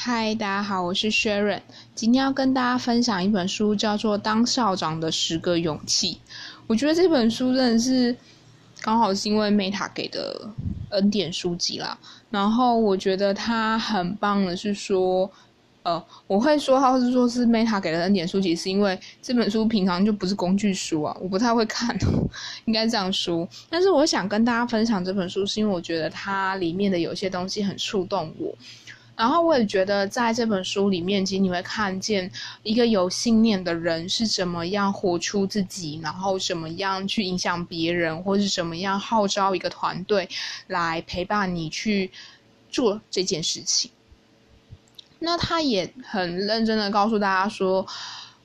嗨，大家好，我是 Sharon，今天要跟大家分享一本书，叫做《当校长的十个勇气》。我觉得这本书真的是刚好是因为 Meta 给的恩典书籍啦。然后我觉得它很棒的是说，呃，我会说它是说是 Meta 给的恩典书籍，是因为这本书平常就不是工具书啊，我不太会看，应该这样说。但是我想跟大家分享这本书，是因为我觉得它里面的有些东西很触动我。然后我也觉得，在这本书里面，其实你会看见一个有信念的人是怎么样活出自己，然后怎么样去影响别人，或是怎么样号召一个团队来陪伴你去做这件事情。那他也很认真的告诉大家说。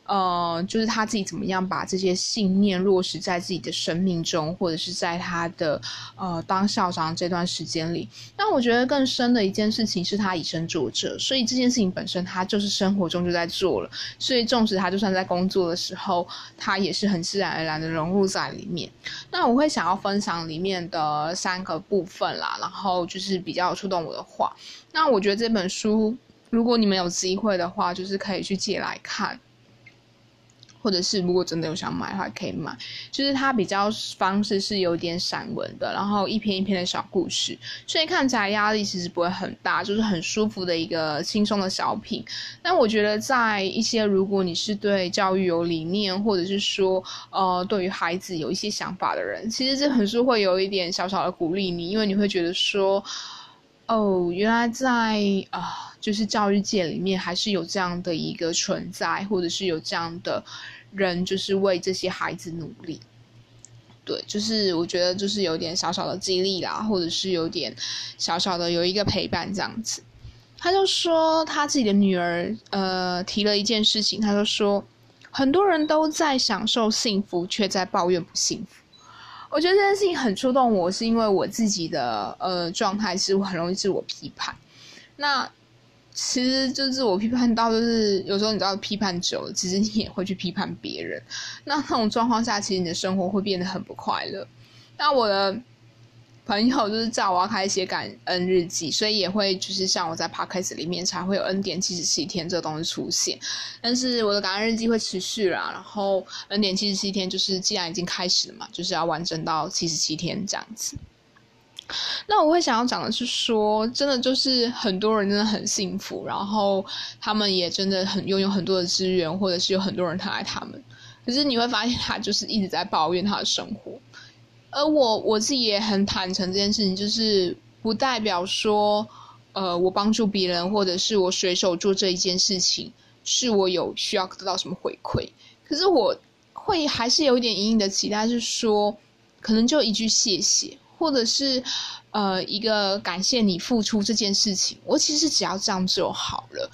呃，就是他自己怎么样把这些信念落实在自己的生命中，或者是在他的呃当校长这段时间里。那我觉得更深的一件事情是他以身作则，所以这件事情本身他就是生活中就在做了。所以纵使他就算在工作的时候，他也是很自然而然的融入在里面。那我会想要分享里面的三个部分啦，然后就是比较触动我的话。那我觉得这本书，如果你们有机会的话，就是可以去借来看。或者是如果真的有想买的话，可以买。就是它比较方式是有点散文的，然后一篇一篇的小故事，所以看起来压力其实不会很大，就是很舒服的一个轻松的小品。但我觉得在一些如果你是对教育有理念，或者是说呃对于孩子有一些想法的人，其实这本书会有一点小小的鼓励你，因为你会觉得说，哦，原来在啊。就是教育界里面还是有这样的一个存在，或者是有这样的人，就是为这些孩子努力。对，就是我觉得就是有点小小的激励啦，或者是有点小小的有一个陪伴这样子。他就说他自己的女儿，呃，提了一件事情，他就说很多人都在享受幸福，却在抱怨不幸福。我觉得这件事情很触动我，是因为我自己的呃状态是很容易自我批判。那其实就是我批判到，就是有时候你知道批判久了，其实你也会去批判别人。那那种状况下，其实你的生活会变得很不快乐。那我的朋友就是叫我要开始写感恩日记，所以也会就是像我在 podcast 里面才会有恩典七十七天这个东西出现。但是我的感恩日记会持续啦，然后恩典七十七天就是既然已经开始了嘛，就是要完整到七十七天这样子。那我会想要讲的是说，真的就是很多人真的很幸福，然后他们也真的很拥有很多的资源，或者是有很多人疼爱他们。可是你会发现，他就是一直在抱怨他的生活。而我我自己也很坦诚这件事情，就是不代表说，呃，我帮助别人，或者是我随手做这一件事情，是我有需要得到什么回馈。可是我会还是有一点隐隐的期待，是说，可能就一句谢谢。或者是，呃，一个感谢你付出这件事情，我其实只要这样就好了。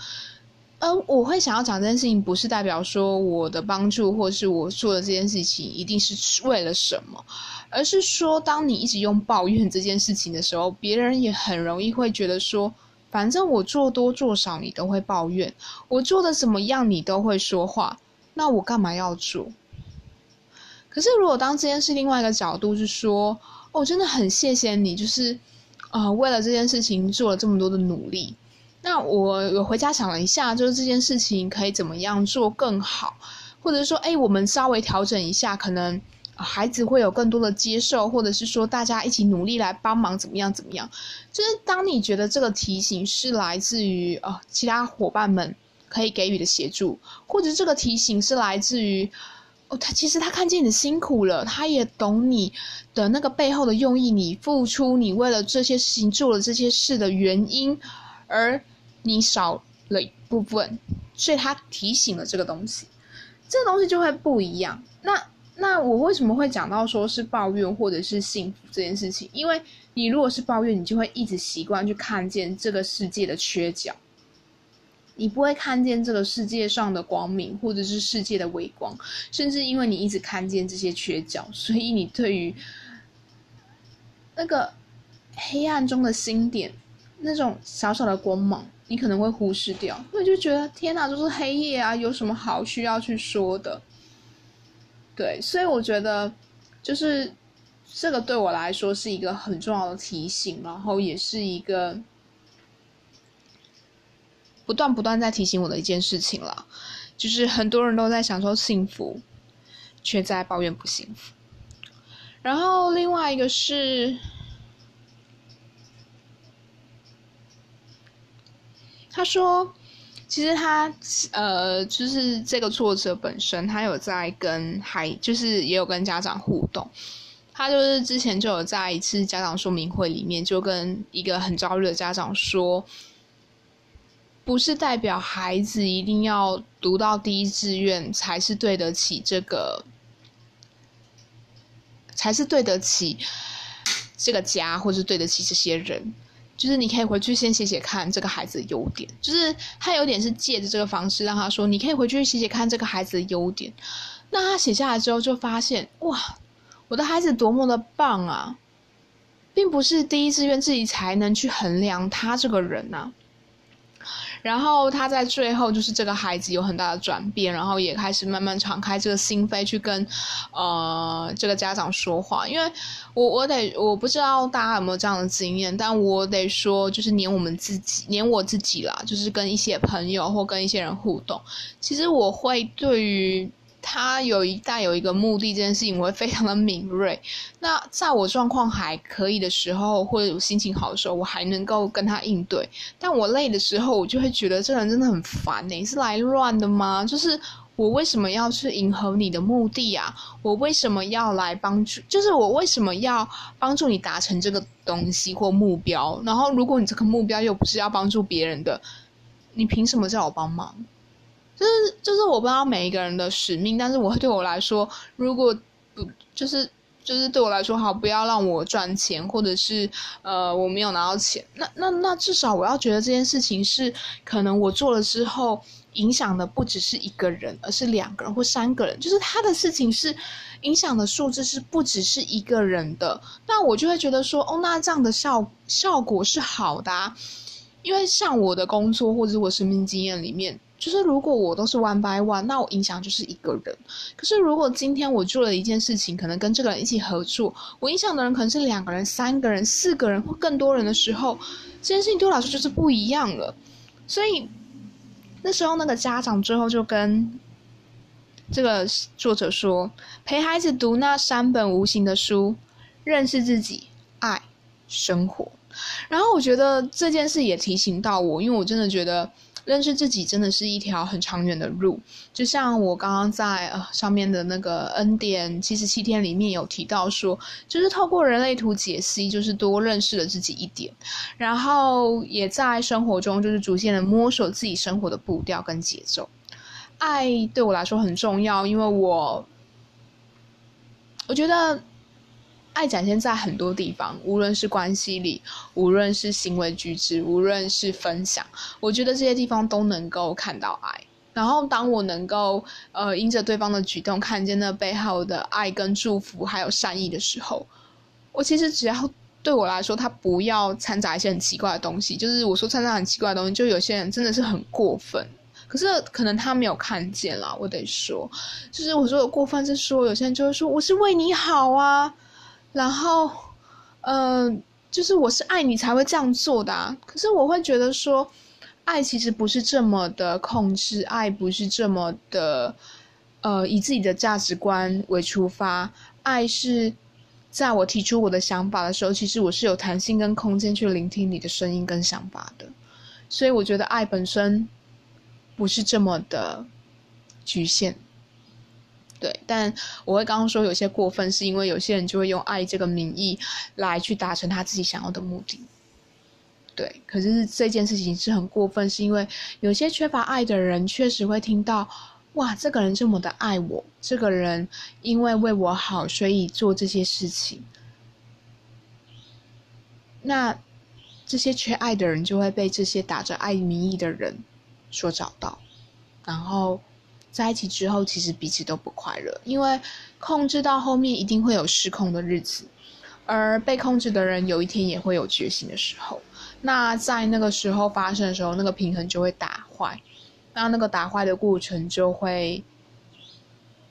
呃，我会想要讲这件事情，不是代表说我的帮助或是我做的这件事情一定是为了什么，而是说，当你一直用抱怨这件事情的时候，别人也很容易会觉得说，反正我做多做少你都会抱怨，我做的怎么样你都会说话，那我干嘛要做？可是如果当这件事另外一个角度是说。我真的很谢谢你，就是，呃，为了这件事情做了这么多的努力。那我我回家想了一下，就是这件事情可以怎么样做更好，或者说，哎，我们稍微调整一下，可能孩子会有更多的接受，或者是说大家一起努力来帮忙，怎么样怎么样？就是当你觉得这个提醒是来自于呃其他伙伴们可以给予的协助，或者这个提醒是来自于。哦，他其实他看见你辛苦了，他也懂你的那个背后的用意，你付出，你为了这些事情做了这些事的原因，而你少了一部分，所以他提醒了这个东西，这东西就会不一样。那那我为什么会讲到说是抱怨或者是幸福这件事情？因为你如果是抱怨，你就会一直习惯去看见这个世界的缺角。你不会看见这个世界上的光明，或者是世界的微光，甚至因为你一直看见这些缺角，所以你对于那个黑暗中的星点，那种小小的光芒，你可能会忽视掉，因为就觉得天哪，就是黑夜啊，有什么好需要去说的？对，所以我觉得就是这个对我来说是一个很重要的提醒，然后也是一个。不断不断在提醒我的一件事情了，就是很多人都在享受幸福，却在抱怨不幸福。然后另外一个是，他说，其实他呃，就是这个作者本身，他有在跟孩，就是也有跟家长互动。他就是之前就有在一次家长说明会里面，就跟一个很焦虑的家长说，不是代表孩子一定要读到第一志愿才是对得起这个，才是对得起这个家，或是对得起这些人。就是你可以回去先写写看这个孩子的优点，就是他有点是借着这个方式让他说，你可以回去写写看这个孩子的优点。那他写下来之后，就发现哇。我的孩子多么的棒啊，并不是第一志愿自己才能去衡量他这个人呐。然后他在最后就是这个孩子有很大的转变，然后也开始慢慢敞开这个心扉去跟呃这个家长说话。因为我我得我不知道大家有没有这样的经验，但我得说就是连我们自己，连我自己啦，就是跟一些朋友或跟一些人互动，其实我会对于。他有一带有一个目的，这件事情我会非常的敏锐。那在我状况还可以的时候，或者我心情好的时候，我还能够跟他应对。但我累的时候，我就会觉得这人真的很烦你是来乱的吗？就是我为什么要去迎合你的目的啊？我为什么要来帮助？就是我为什么要帮助你达成这个东西或目标？然后如果你这个目标又不是要帮助别人的，你凭什么叫我帮忙？就是就是我不知道每一个人的使命，但是我对我来说，如果不就是就是对我来说好，不要让我赚钱，或者是呃我没有拿到钱，那那那至少我要觉得这件事情是可能我做了之后影响的不只是一个人，而是两个人或三个人，就是他的事情是影响的数字是不只是一个人的，那我就会觉得说哦，那这样的效效果是好的，因为像我的工作或者我生命经验里面。就是如果我都是 one by one，那我影响就是一个人。可是如果今天我做了一件事情，可能跟这个人一起合作，我影响的人可能是两个人、三个人、四个人或更多人的时候，这件事情对我来说就是不一样了。所以那时候那个家长最后就跟这个作者说：“陪孩子读那三本无形的书，认识自己、爱、生活。”然后我觉得这件事也提醒到我，因为我真的觉得。认识自己真的是一条很长远的路，就像我刚刚在呃上面的那个恩典七十七天里面有提到说，就是透过人类图解析，就是多认识了自己一点，然后也在生活中就是逐渐的摸索自己生活的步调跟节奏。爱对我来说很重要，因为我我觉得。爱展现在很多地方，无论是关系里，无论是行为举止，无论是分享，我觉得这些地方都能够看到爱。然后，当我能够呃，因着对方的举动，看见那背后的爱跟祝福，还有善意的时候，我其实只要对我来说，他不要掺杂一些很奇怪的东西。就是我说掺杂很奇怪的东西，就有些人真的是很过分。可是可能他没有看见啦，我得说，就是我说的过分是说，有些人就会说我是为你好啊。然后，嗯，就是我是爱你才会这样做的。可是我会觉得说，爱其实不是这么的控制，爱不是这么的，呃，以自己的价值观为出发。爱是在我提出我的想法的时候，其实我是有弹性跟空间去聆听你的声音跟想法的。所以我觉得爱本身不是这么的局限。对，但我会刚刚说有些过分，是因为有些人就会用爱这个名义来去达成他自己想要的目的。对，可是这件事情是很过分，是因为有些缺乏爱的人确实会听到，哇，这个人这么的爱我，这个人因为为我好，所以做这些事情。那这些缺爱的人就会被这些打着爱名义的人所找到，然后。在一起之后，其实彼此都不快乐，因为控制到后面一定会有失控的日子，而被控制的人有一天也会有觉醒的时候。那在那个时候发生的时候，那个平衡就会打坏，那那个打坏的过程就会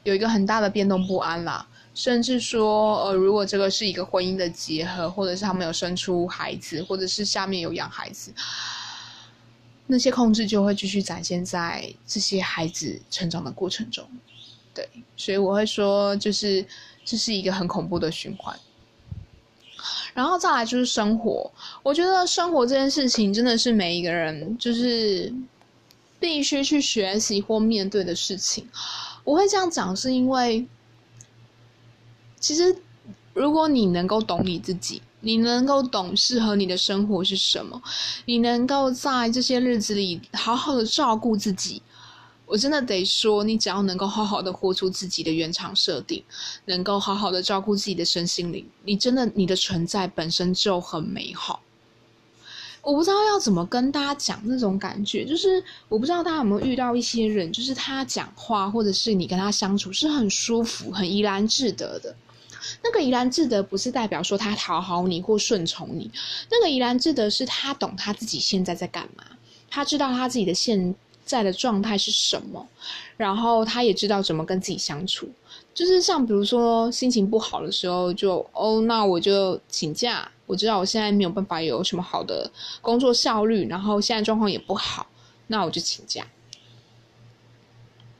有一个很大的变动不安啦。甚至说，呃，如果这个是一个婚姻的结合，或者是他们有生出孩子，或者是下面有养孩子。那些控制就会继续展现在这些孩子成长的过程中。对，所以我会说，就是这是一个很恐怖的循环。然后再来就是生活，我觉得生活这件事情真的是每一个人就是必须去学习或面对的事情。我会这样讲，是因为其实如果你能够懂你自己，你能够懂适合你的生活是什么，你能够在这些日子里好好的照顾自己。我真的得说，你只要能够好好的活出自己的原厂设定，能够好好的照顾自己的身心灵，你真的你的存在本身就很美好。我不知道要怎么跟大家讲那种感觉，就是我不知道大家有没有遇到一些人，就是他讲话或者是你跟他相处是很舒服、很怡然自得的。那个怡然自得不是代表说他讨好你或顺从你，那个怡然自得是他懂他自己现在在干嘛，他知道他自己的现。在的状态是什么？然后他也知道怎么跟自己相处，就是像比如说心情不好的时候，就哦，那我就请假。我知道我现在没有办法有什么好的工作效率，然后现在状况也不好，那我就请假，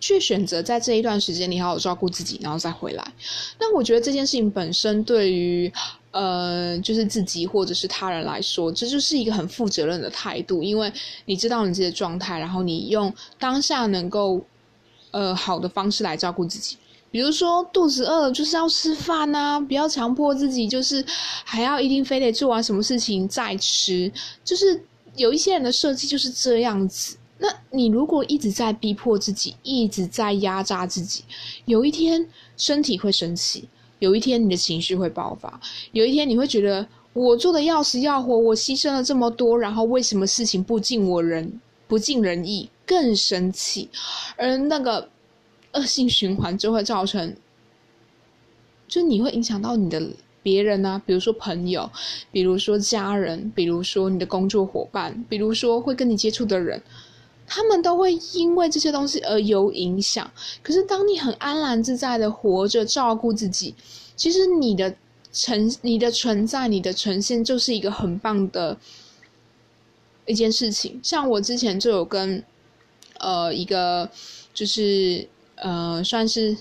去选择在这一段时间你好好照顾自己，然后再回来。那我觉得这件事情本身对于。呃，就是自己或者是他人来说，这就是一个很负责任的态度，因为你知道你自己的状态，然后你用当下能够呃好的方式来照顾自己。比如说肚子饿了就是要吃饭呐，不要强迫自己，就是还要一定非得做完什么事情再吃。就是有一些人的设计就是这样子。那你如果一直在逼迫自己，一直在压榨自己，有一天身体会生气。有一天你的情绪会爆发，有一天你会觉得我做的要死要活，我牺牲了这么多，然后为什么事情不尽我人不尽人意，更生气，而那个恶性循环就会造成，就你会影响到你的别人啊，比如说朋友，比如说家人，比如说你的工作伙伴，比如说会跟你接触的人。他们都会因为这些东西而有影响。可是，当你很安然自在的活着，照顾自己，其实你的呈、你的存在、你的呈现，就是一个很棒的一件事情。像我之前就有跟呃一个，就是呃算是。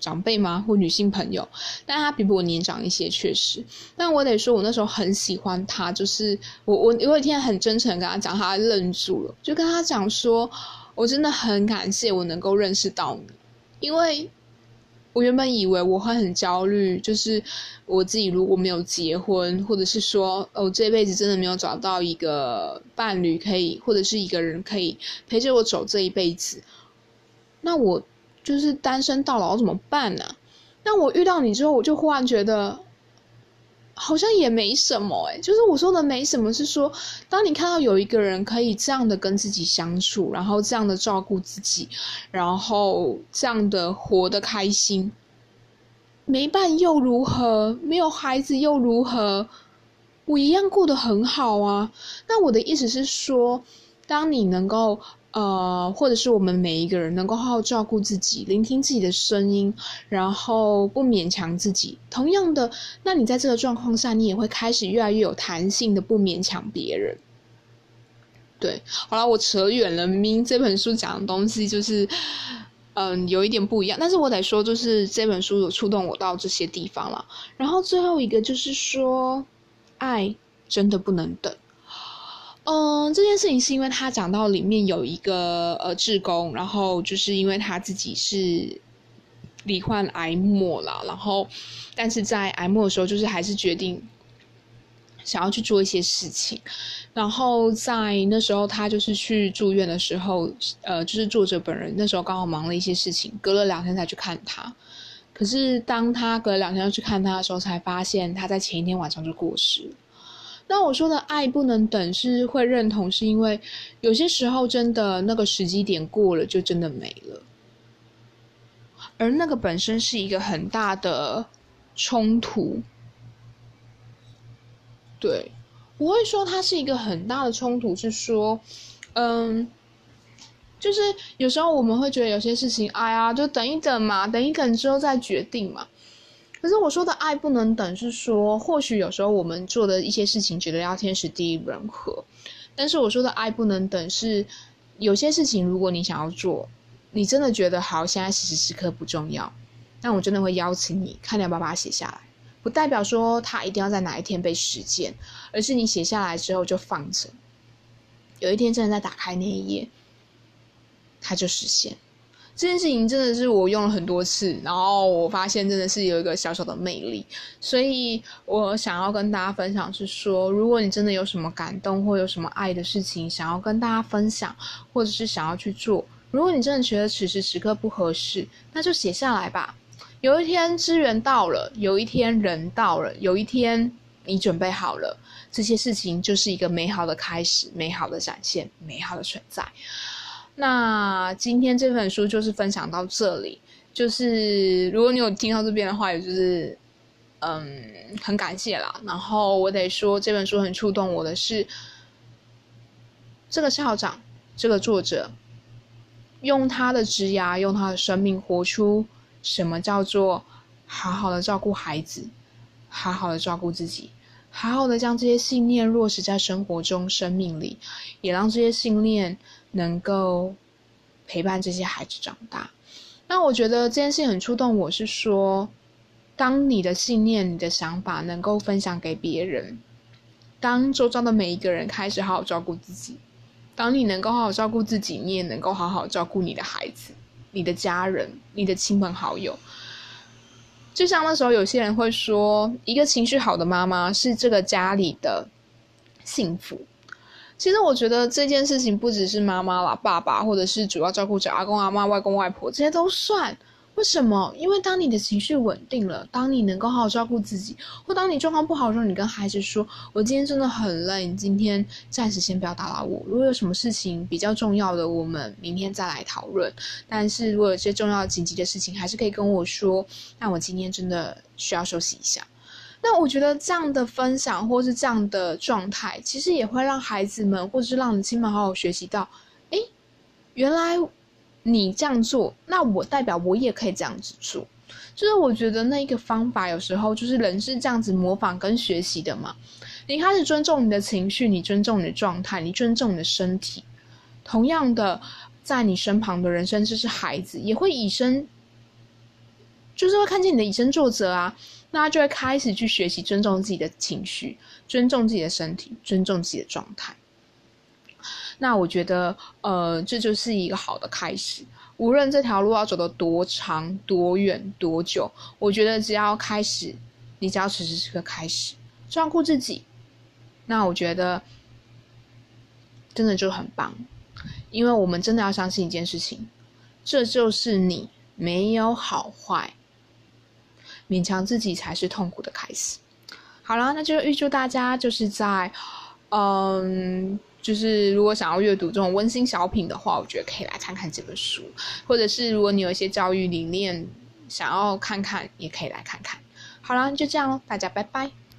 长辈吗？或女性朋友，但他比我年长一些，确实。但我得说，我那时候很喜欢他，就是我我有一天很真诚跟他讲，他愣住了，就跟他讲说，我真的很感谢我能够认识到你，因为我原本以为我会很焦虑，就是我自己如果没有结婚，或者是说哦这辈子真的没有找到一个伴侣可以，或者是一个人可以陪着我走这一辈子，那我。就是单身到老怎么办呢？那我遇到你之后，我就忽然觉得好像也没什么哎。就是我说的没什么，是说当你看到有一个人可以这样的跟自己相处，然后这样的照顾自己，然后这样的活得开心，没伴又如何？没有孩子又如何？我一样过得很好啊。那我的意思是说，当你能够。呃，或者是我们每一个人能够好好照顾自己，聆听自己的声音，然后不勉强自己。同样的，那你在这个状况下，你也会开始越来越有弹性的不勉强别人。对，好了，我扯远了。明明这本书讲的东西就是，嗯，有一点不一样。但是我得说，就是这本书有触动我到这些地方了。然后最后一个就是说，爱真的不能等。嗯，这件事情是因为他讲到里面有一个呃志工，然后就是因为他自己是罹患癌末了，然后但是在癌末的时候，就是还是决定想要去做一些事情，然后在那时候他就是去住院的时候，呃，就是作者本人那时候刚好忙了一些事情，隔了两天才去看他，可是当他隔了两天要去看他的时候，才发现他在前一天晚上就过世了。那我说的爱不能等，是会认同，是因为有些时候真的那个时机点过了，就真的没了。而那个本身是一个很大的冲突，对，我会说它是一个很大的冲突，是说，嗯，就是有时候我们会觉得有些事情，哎呀，就等一等嘛，等一等之后再决定嘛。可是我说的爱不能等，是说或许有时候我们做的一些事情，觉得要天时地利人和，但是我说的爱不能等是，有些事情如果你想要做，你真的觉得好，现在此时此刻不重要，但我真的会邀请你，看你要不要把它写下来。不代表说它一定要在哪一天被实践，而是你写下来之后就放着，有一天真的在打开那一页，它就实现。这件事情真的是我用了很多次，然后我发现真的是有一个小小的魅力，所以我想要跟大家分享是说，如果你真的有什么感动或有什么爱的事情想要跟大家分享，或者是想要去做，如果你真的觉得此时此刻不合适，那就写下来吧。有一天资源到了，有一天人到了，有一天你准备好了，这些事情就是一个美好的开始，美好的展现，美好的存在。那今天这本书就是分享到这里，就是如果你有听到这边的话，也就是嗯很感谢啦。然后我得说这本书很触动我的是，这个校长，这个作者，用他的职涯，用他的生命活出。什么叫做好好的照顾孩子，好好的照顾自己，好好的将这些信念落实在生活中、生命里，也让这些信念能够陪伴这些孩子长大。那我觉得这件事很触动我，是说，当你的信念、你的想法能够分享给别人，当周遭的每一个人开始好好照顾自己，当你能够好好照顾自己，你也能够好好照顾你的孩子。你的家人、你的亲朋好友，就像那时候有些人会说，一个情绪好的妈妈是这个家里的幸福。其实我觉得这件事情不只是妈妈啦，爸爸或者是主要照顾者阿公阿妈、外公外婆，这些都算。为什么？因为当你的情绪稳定了，当你能够好好照顾自己，或当你状况不好的时候，你跟孩子说：“我今天真的很累，你今天暂时先不要打扰我。如果有什么事情比较重要的，我们明天再来讨论。但是如果有些重要紧急的事情，还是可以跟我说。那我今天真的需要休息一下。那我觉得这样的分享，或是这样的状态，其实也会让孩子们，或者是让你亲们好好学习到：哎，原来。你这样做，那我代表我也可以这样子做。就是我觉得那一个方法，有时候就是人是这样子模仿跟学习的嘛。你开始尊重你的情绪，你尊重你的状态，你尊重你的身体。同样的，在你身旁的人，甚至是孩子，也会以身，就是会看见你的以身作则啊。那他就会开始去学习尊重自己的情绪，尊重自己的身体，尊重自己的状态。那我觉得，呃，这就是一个好的开始。无论这条路要走得多长、多远、多久，我觉得只要开始，你只要此时此刻开始照顾自己，那我觉得真的就很棒。因为我们真的要相信一件事情，这就是你没有好坏，勉强自己才是痛苦的开始。好了，那就预祝大家就是在，嗯。就是如果想要阅读这种温馨小品的话，我觉得可以来看看这本书，或者是如果你有一些教育理念想要看看，也可以来看看。好啦，就这样喽，大家拜拜。